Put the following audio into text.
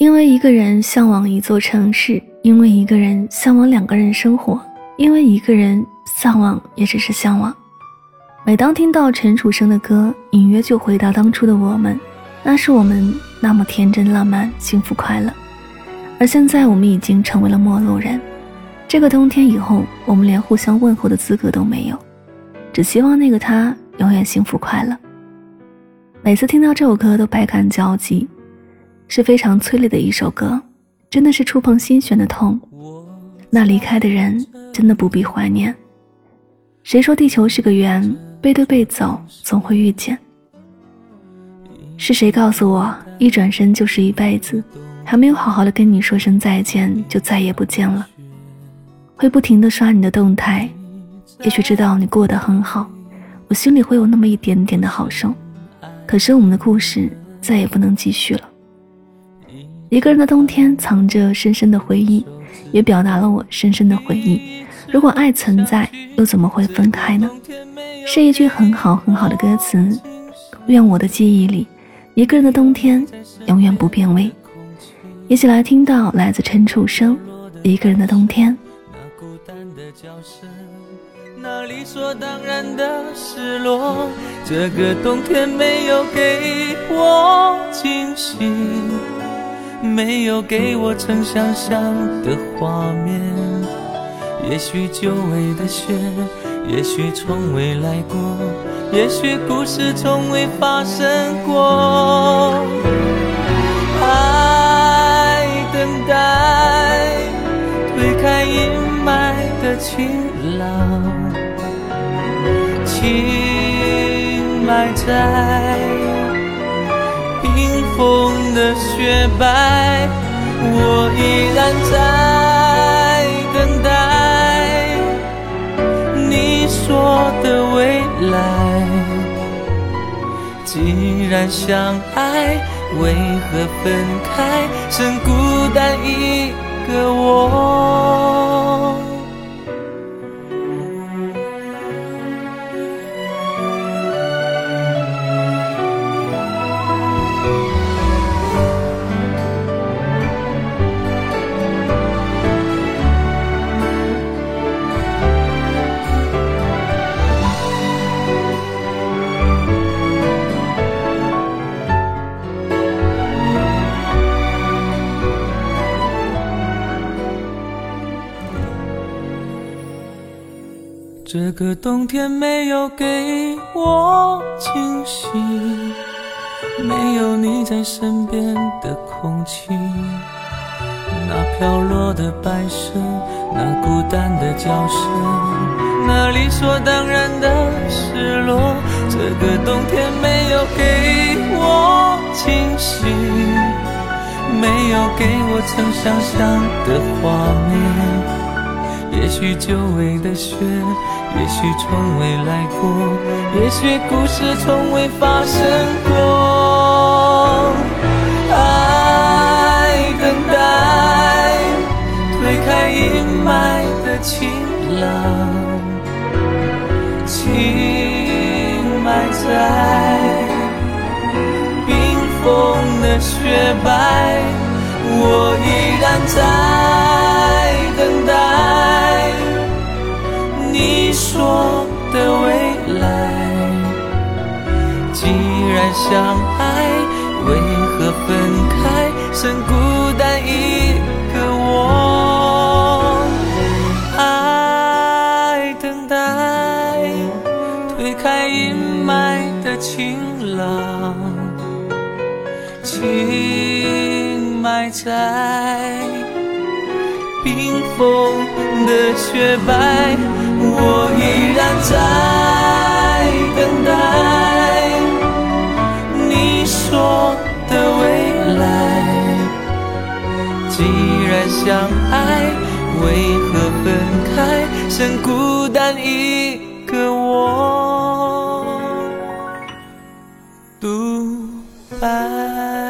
因为一个人向往一座城市，因为一个人向往两个人生活，因为一个人向往也只是向往。每当听到陈楚生的歌，隐约就回到当初的我们，那是我们那么天真浪漫、幸福快乐。而现在，我们已经成为了陌路人。这个冬天以后，我们连互相问候的资格都没有。只希望那个他永远幸福快乐。每次听到这首歌，都百感交集，是非常催泪的一首歌，真的是触碰心弦的痛。那离开的人，真的不必怀念。谁说地球是个圆？背对背走，总会遇见。是谁告诉我，一转身就是一辈子？还没有好好的跟你说声再见，就再也不见了。会不停的刷你的动态，也许知道你过得很好，我心里会有那么一点点的好受。可是我们的故事再也不能继续了。一个人的冬天，藏着深深的回忆，也表达了我深深的回忆。如果爱存在，又怎么会分开呢？是一句很好很好的歌词。愿我的记忆里，一个人的冬天永远不变味。一起来听到来自陈楚生《一个人的冬天》。那理所当然的失落，这个冬天没有给我惊喜，没有给我曾想象的画面。也许久违的雪，也许从未来过，也许故事从未发生过。爱等待，推开阴霾的晴朗，情埋在风的雪白，我依然在等待你。说的未来，既然相爱，为何分开，剩孤单一个我？这个冬天没有给我惊喜，没有你在身边的空气，那飘落的白色，那孤单的叫声，那理所当然的失落。这个冬天没有给我惊喜，没有给我曾想象的画面。也许久违的雪，也许从未来过，也许故事从未发生过。爱等待，推开阴霾的晴朗，情埋在冰封的雪白，我依然在既然相爱，为何分开，剩孤单一个我？爱等待，推开阴霾的晴朗，情埋在冰封的雪白。我依然在相爱为何分开剩孤单一个我？独白。